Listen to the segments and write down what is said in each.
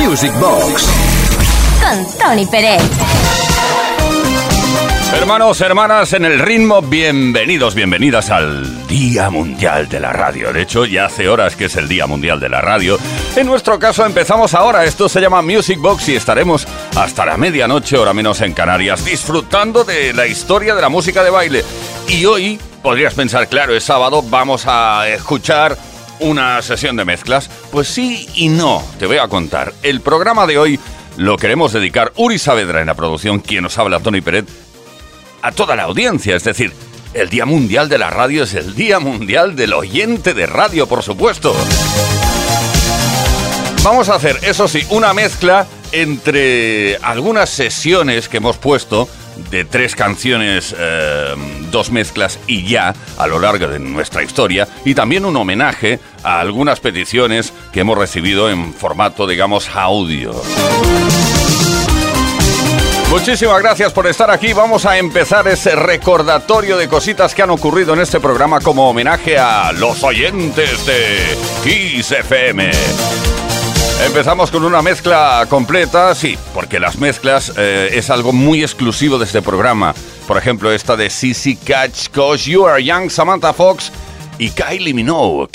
Music Box con Tony Pérez. Hermanos, hermanas, en el ritmo, bienvenidos, bienvenidas al Día Mundial de la Radio. De hecho, ya hace horas que es el Día Mundial de la Radio. En nuestro caso empezamos ahora, esto se llama Music Box y estaremos hasta la medianoche, hora menos en Canarias, disfrutando de la historia de la música de baile. Y hoy, podrías pensar, claro, es sábado, vamos a escuchar una sesión de mezclas. Pues sí y no, te voy a contar. El programa de hoy lo queremos dedicar, Uri Saavedra en la producción, quien nos habla, Tony Peret, a toda la audiencia. Es decir, el Día Mundial de la Radio es el Día Mundial del Oyente de Radio, por supuesto. Vamos a hacer, eso sí, una mezcla entre algunas sesiones que hemos puesto de tres canciones, eh, dos mezclas y ya a lo largo de nuestra historia, y también un homenaje a algunas peticiones que hemos recibido en formato, digamos, audio. Muchísimas gracias por estar aquí. Vamos a empezar ese recordatorio de cositas que han ocurrido en este programa como homenaje a los oyentes de Kiss FM. Empezamos con una mezcla completa, sí, porque las mezclas eh, es algo muy exclusivo de este programa. Por ejemplo, esta de CC Catch, Cause You Are Young, Samantha Fox y Kylie Minogue.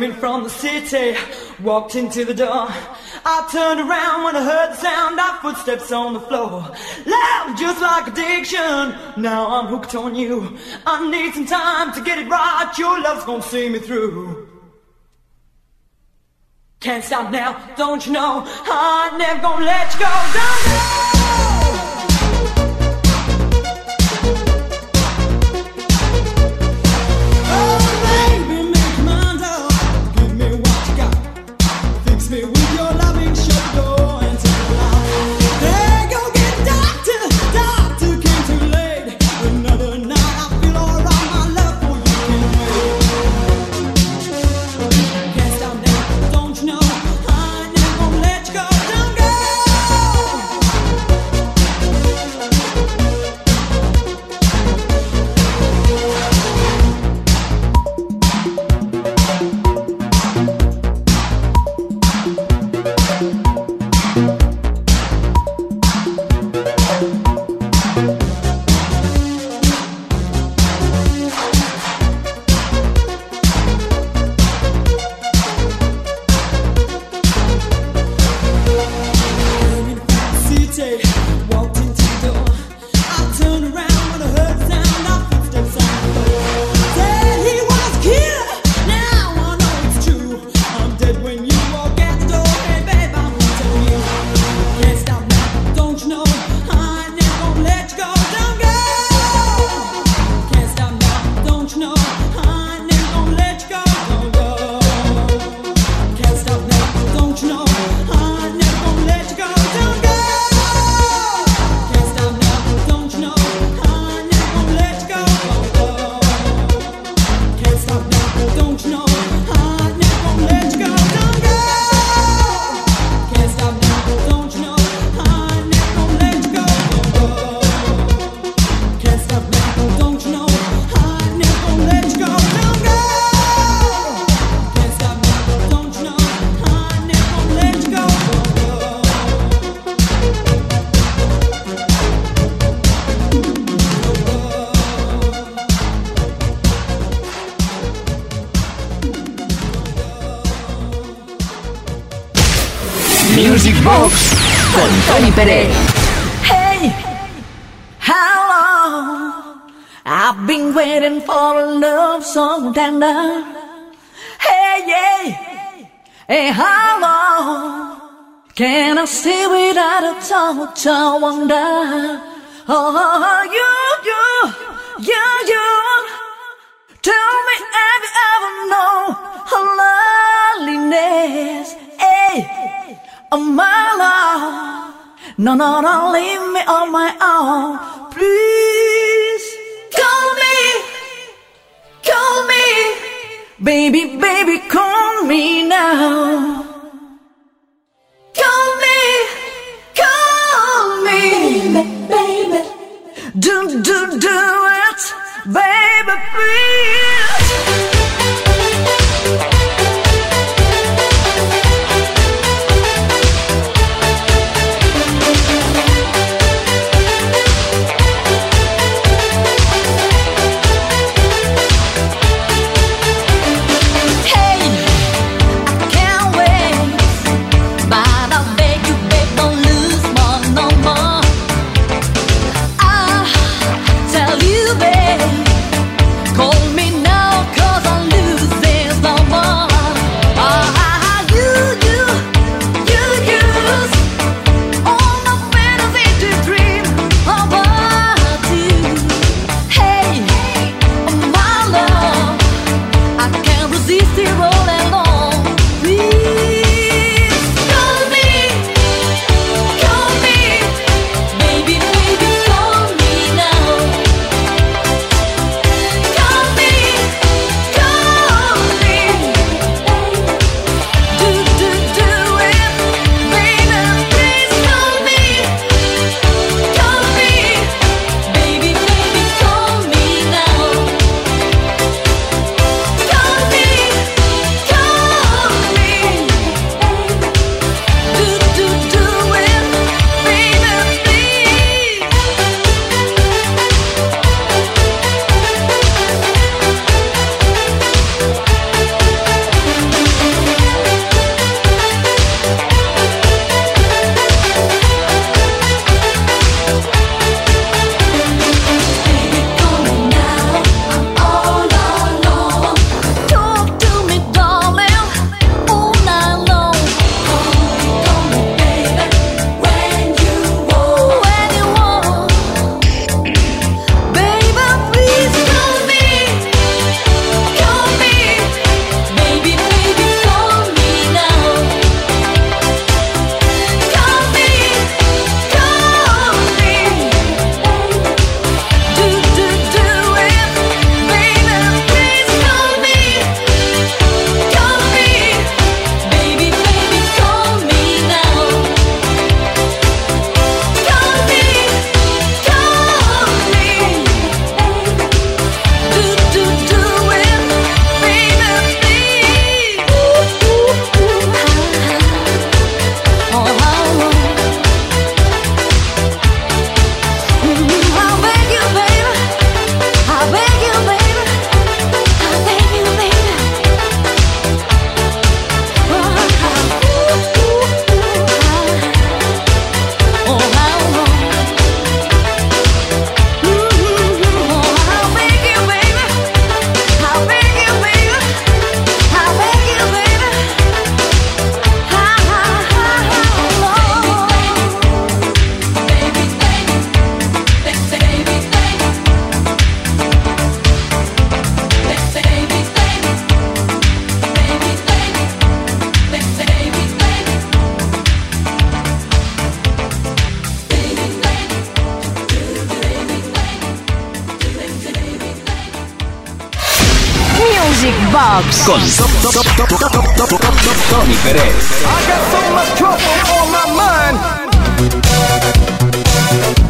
Came in from the city, walked into the door. I turned around when I heard the sound of footsteps on the floor. Loud, just like addiction. Now I'm hooked on you. I need some time to get it right. Your love's gonna see me through. Can't stop now, don't you know? I'm never gonna let you go. Don't go. Song tender. Hey, yeah. Hey, how long can I stay without a touch? I wonder. Oh, you, you, you, you. Tell me, have you ever known loneliness? Hey, oh, my love. No, no, don't leave me on my own. Please, call me. Call me, baby, baby, call me now. Call me, call me, baby, baby. Do, do, do it, baby, please.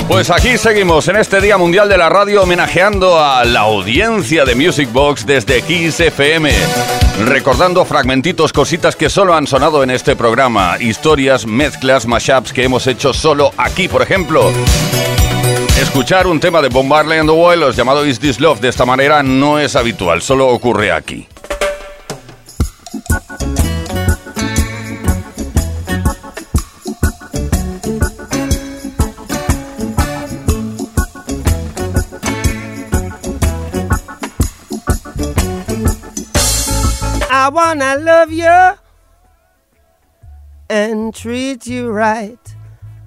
Pues aquí seguimos en este Día Mundial de la Radio homenajeando a la audiencia de Music Box desde Kiss FM. Recordando fragmentitos, cositas que solo han sonado en este programa, historias, mezclas, mashups que hemos hecho solo aquí, por ejemplo. Escuchar un tema de Marley and the Wailers llamado Is This Love de esta manera no es habitual, solo ocurre aquí. Wanna love you and treat you right.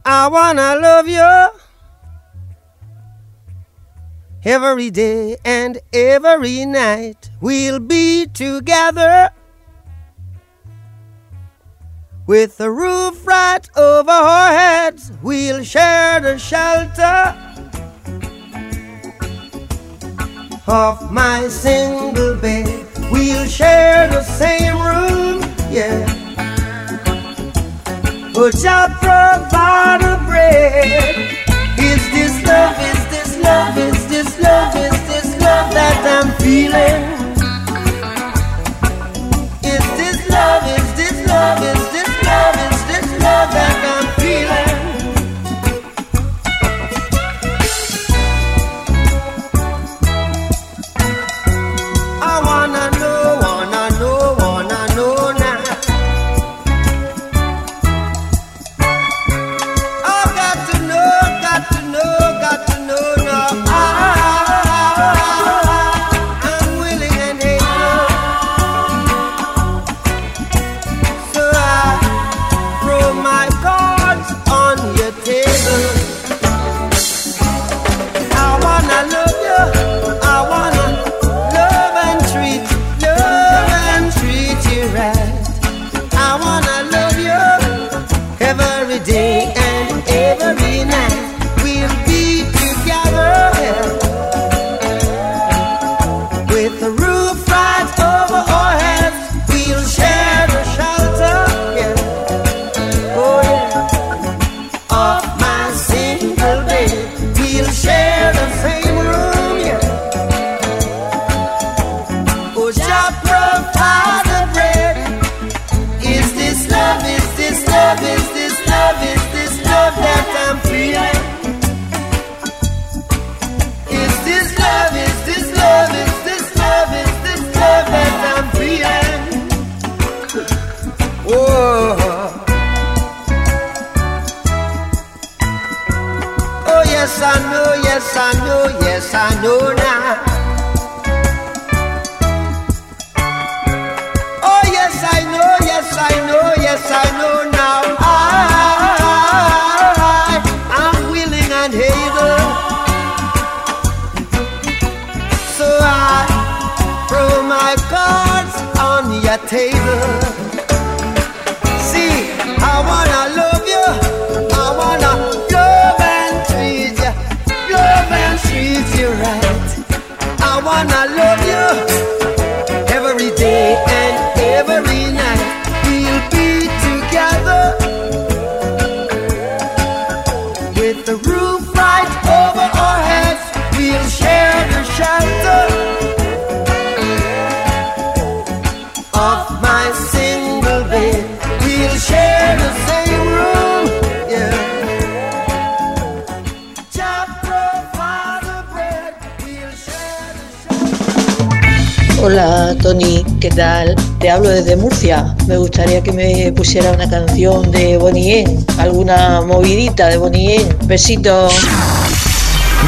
I wanna love you every day and every night. We'll be together with the roof right over our heads. We'll share the shelter of my single bed we'll share the same room yeah but I'll provide a bread is this love is this love is this love? Is this love that I'm feeling? Is this love? Is this love? Is that table. Hola Tony, ¿qué tal? Te hablo desde Murcia. Me gustaría que me pusiera una canción de Bonnie M, alguna movidita de Bonnie M. Besitos.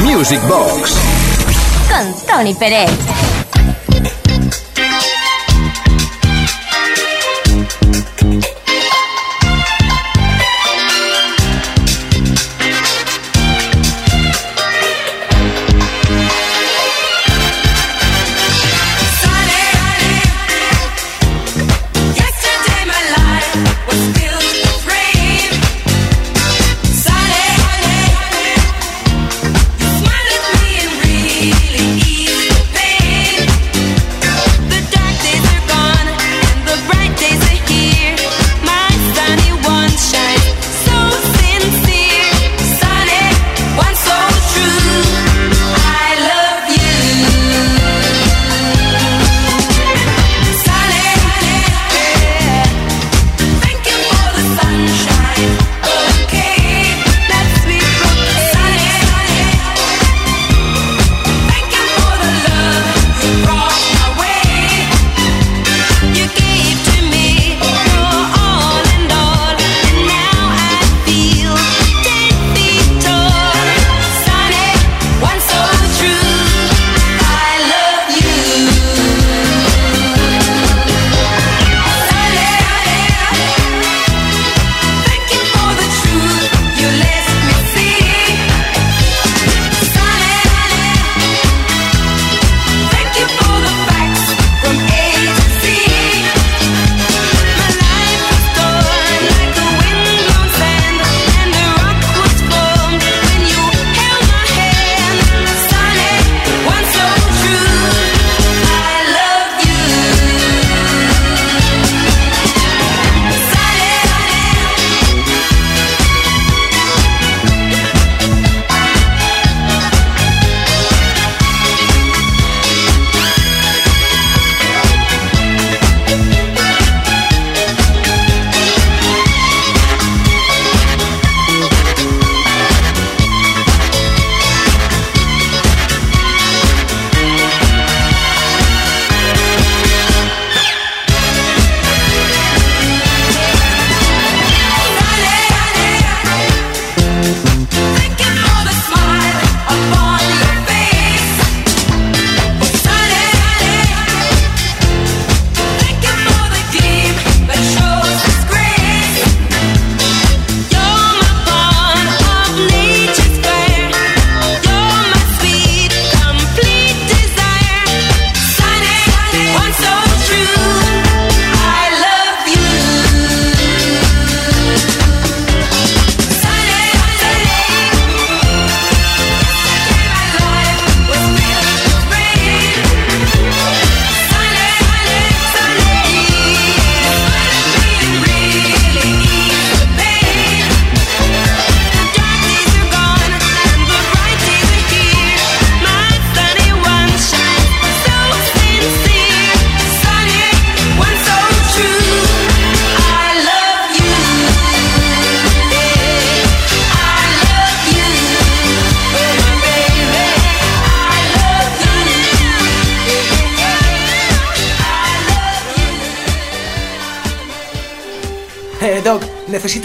Music Box con Tony Pérez.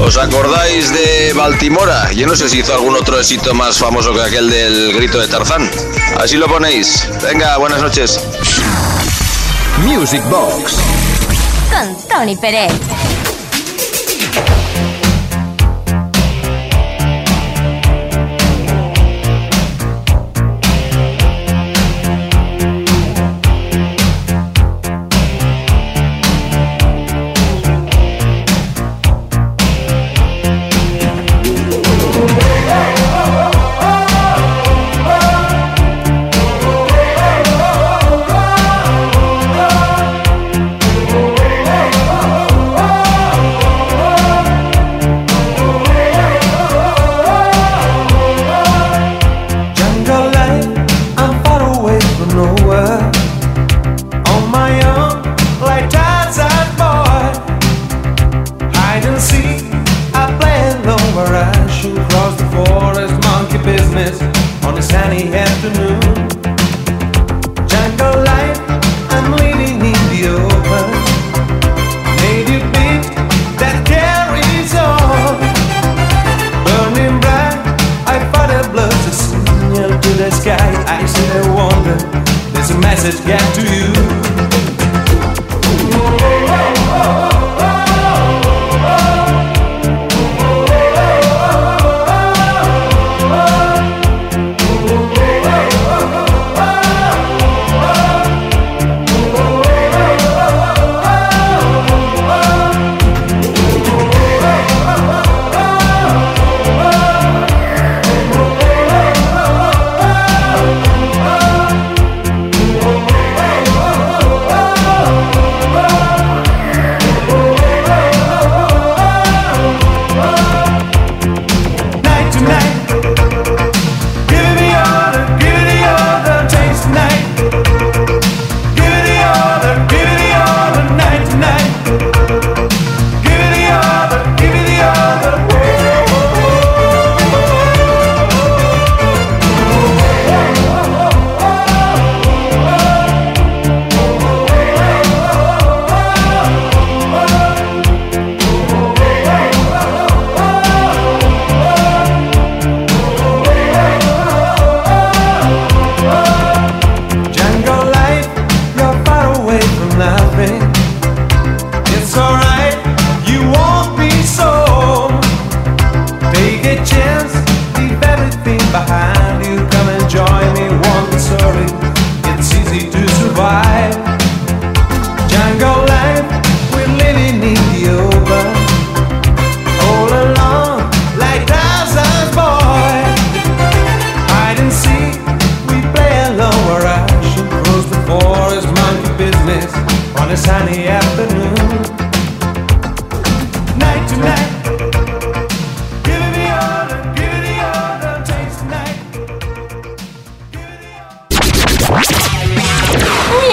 ¿Os acordáis de Baltimora? Yo no sé si hizo algún otro éxito más famoso que aquel del grito de Tarzán. Así lo ponéis. Venga, buenas noches. Music Box. Con Tony Pérez.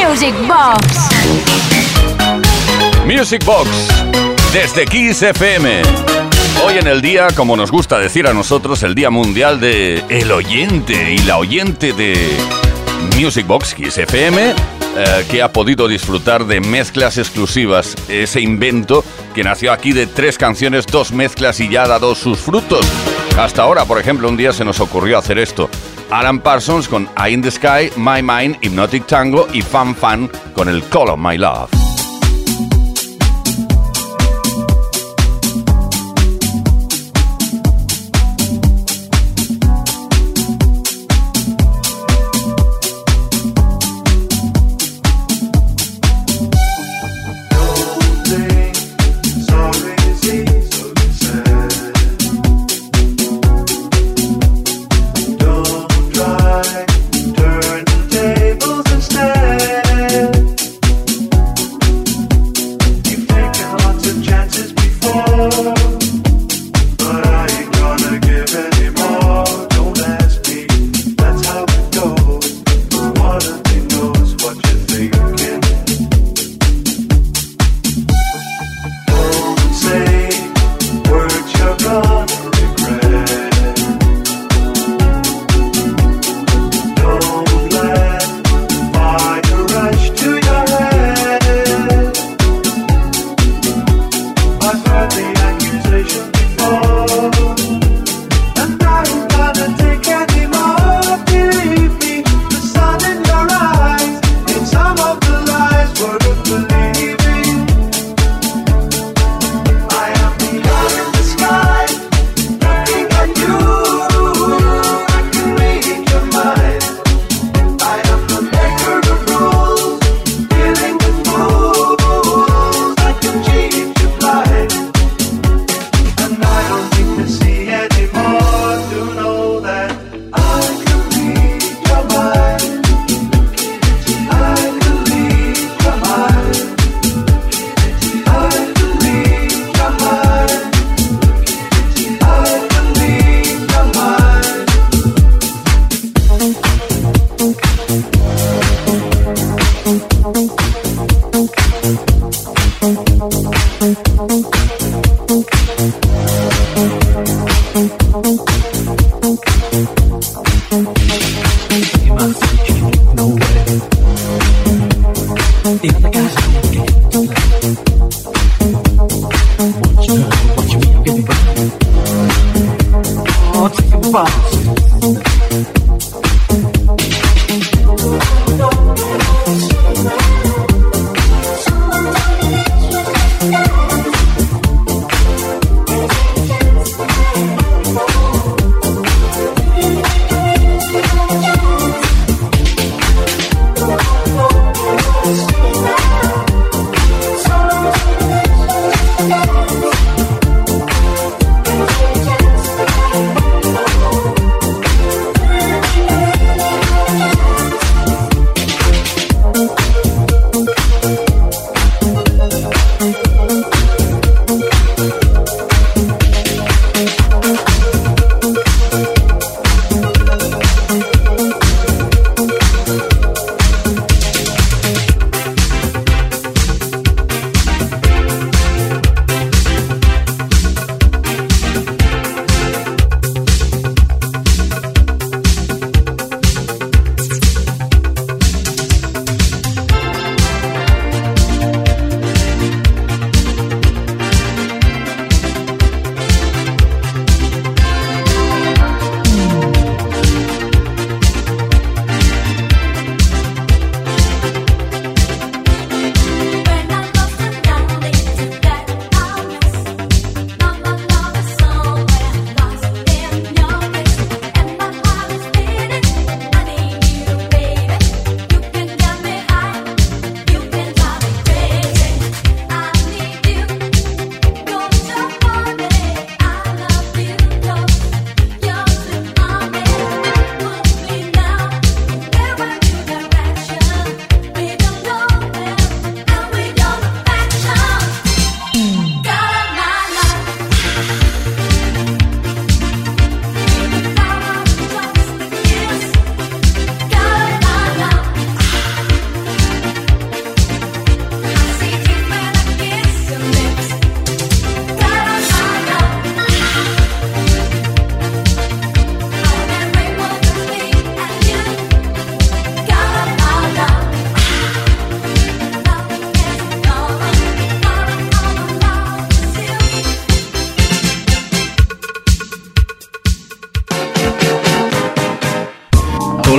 Music Box. Music Box, desde Kiss FM. Hoy en el día, como nos gusta decir a nosotros, el Día Mundial de el Oyente y la Oyente de Music Box Kiss FM, eh, que ha podido disfrutar de mezclas exclusivas. Ese invento que nació aquí de tres canciones, dos mezclas y ya ha dado sus frutos. Hasta ahora, por ejemplo, un día se nos ocurrió hacer esto. Alan Parsons con Eye in the Sky, My Mind, Hypnotic Tango y Fan Fan con el Call of My Love.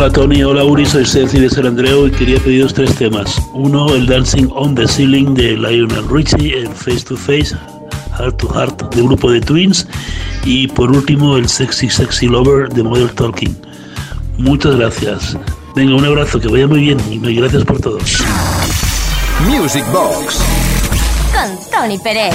Hola Tony, hola Uri, soy Ceci de San Andreu y quería pediros tres temas. Uno, el Dancing on the Ceiling de Lionel Richie en Face to Face, Heart to Heart del grupo de Twins. Y por último, el Sexy Sexy Lover de Model Talking. Muchas gracias. Venga, un abrazo, que vaya muy bien y gracias por todo. Music Box. Con Tony Pérez.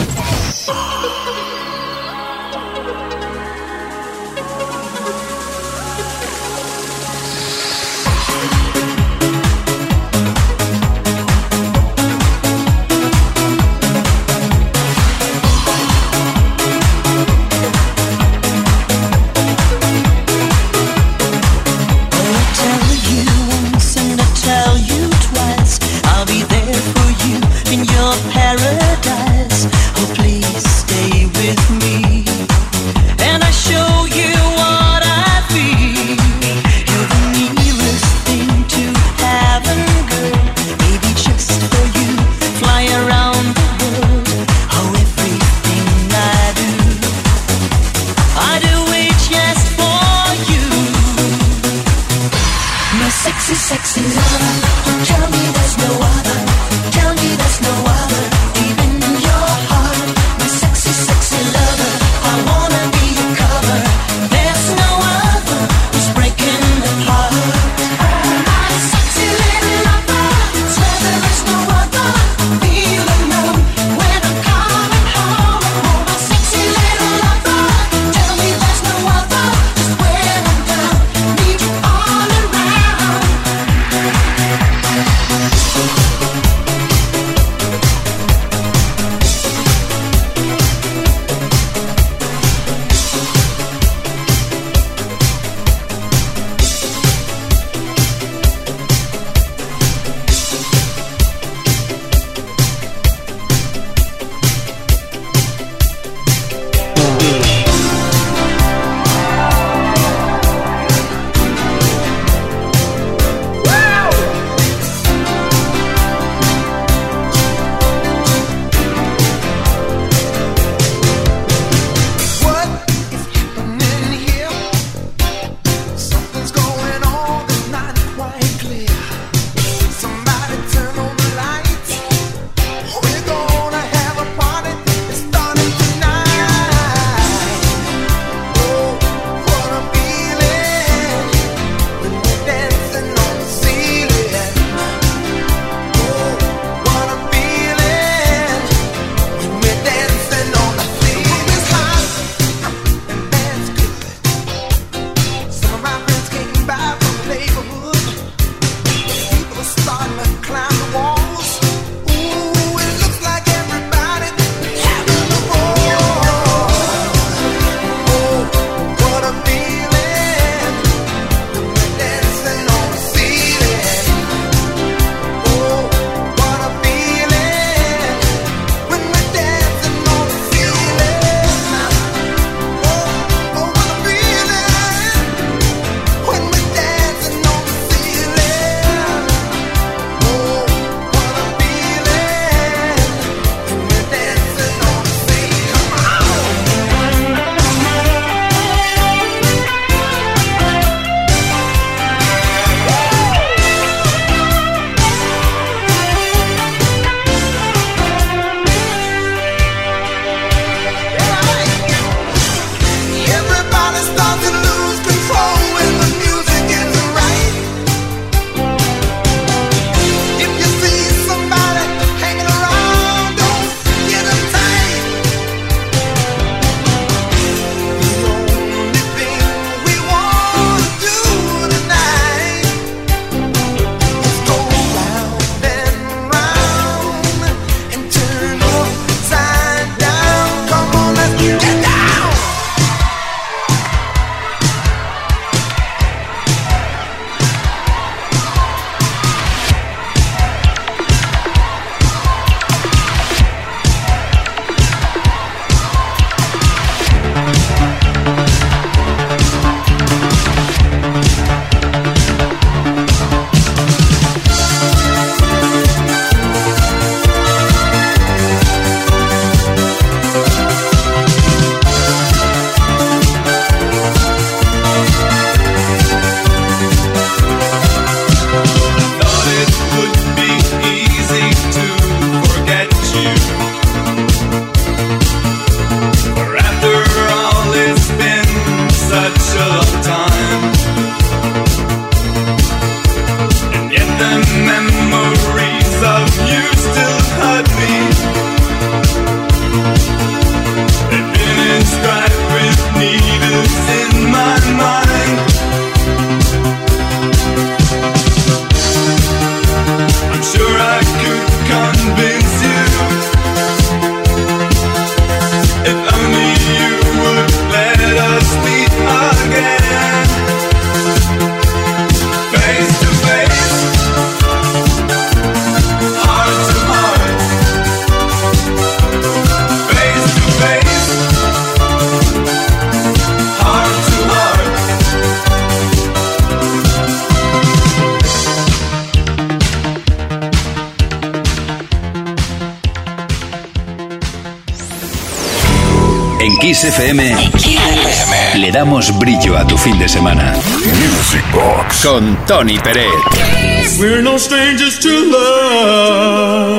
con Tony Pérez. We're no strangers to love.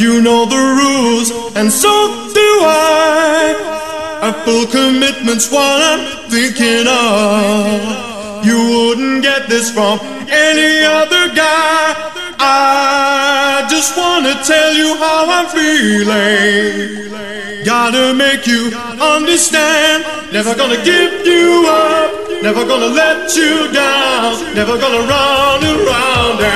You know the rules, and so do I. I full commitment's what I'm thinking of. You wouldn't get this from any other guy. I just wanna tell you how I'm feeling. Gotta make you understand. Never gonna give you up. Never gonna let you down. Never gonna run around.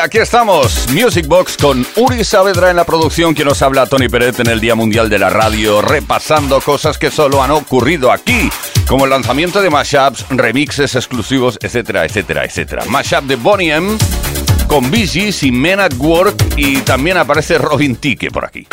aquí estamos. Music Box con Uri Saavedra en la producción que nos habla Tony Peret en el Día Mundial de la Radio, repasando cosas que solo han ocurrido aquí, como el lanzamiento de mashups, remixes exclusivos, etcétera, etcétera, etcétera. Mashup de Bonnie M con BG's y Men at Work y también aparece Robin Tique por aquí.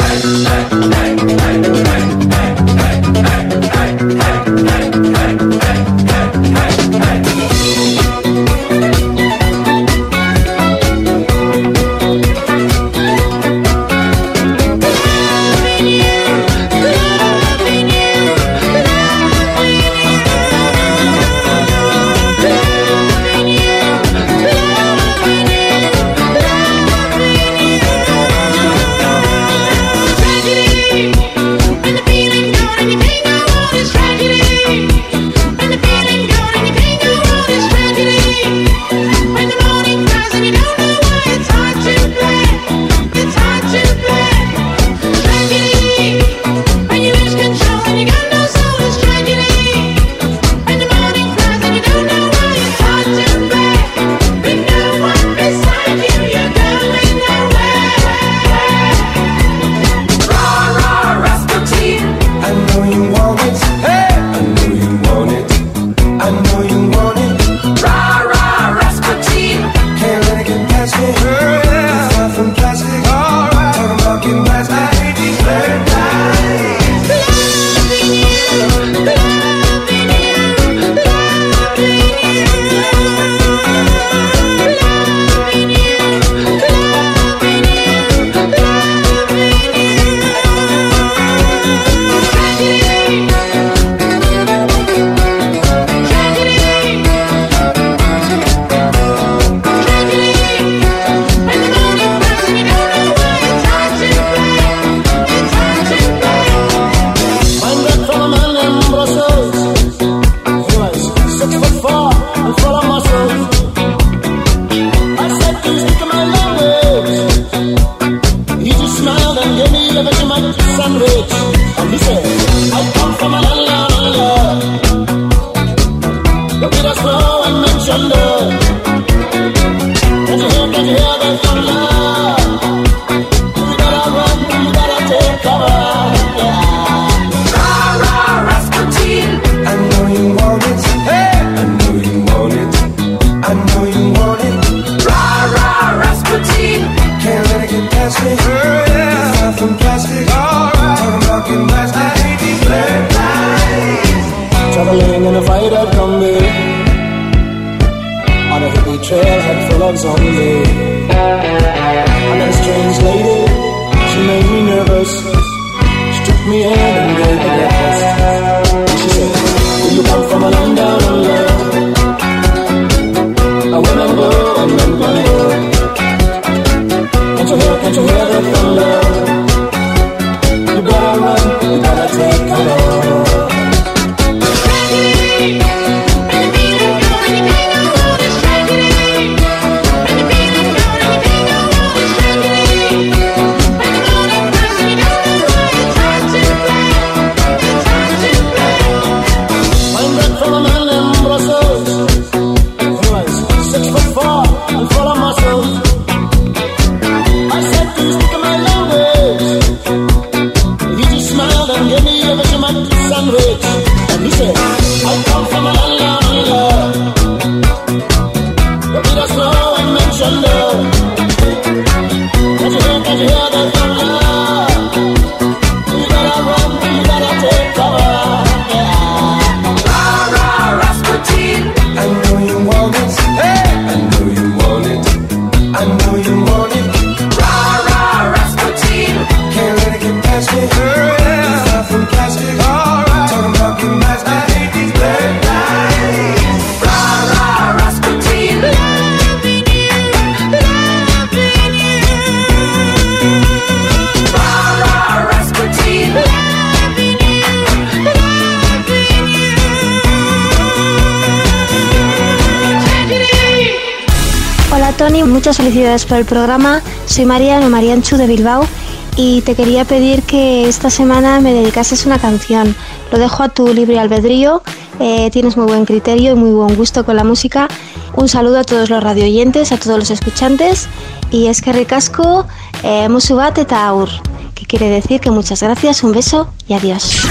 Muchas felicidades por el programa. Soy Mariano Marianchu de Bilbao y te quería pedir que esta semana me dedicases una canción. Lo dejo a tu libre albedrío, eh, tienes muy buen criterio y muy buen gusto con la música. Un saludo a todos los radioyentes, a todos los escuchantes y es que ricasco eh, musu bat eta aur, que quiere decir que muchas gracias, un beso y adiós.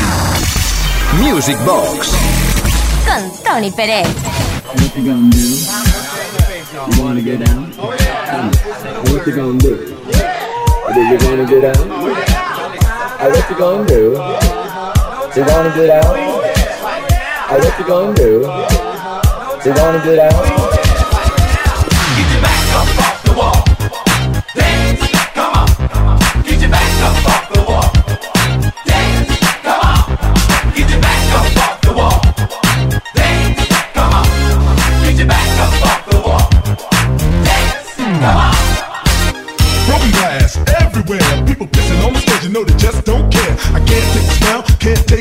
Music Box. Con Tony Pérez. You wanna get down? What you gonna do? Do you wanna get out? Uh, what you gonna do? You wanna get out? Uh, what you gonna do? You wanna get out? Get your back up off the wall.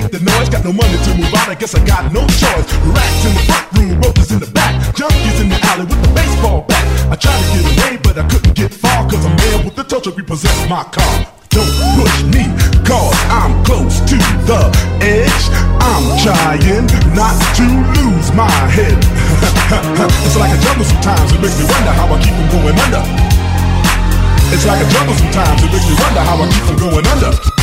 Can't the noise. Got no money to move out, I guess I got no choice. Rats in the front room, roaches in the back. Junkies in the alley with the baseball bat. I tried to get away, but I couldn't get far. Cause I'm there with the touch of repossess my car. Don't push me, cause I'm close to the edge. I'm trying not to lose my head. it's like a jungle sometimes, it makes me wonder how I keep from going under. It's like a jungle sometimes, it makes me wonder how I keep from going under.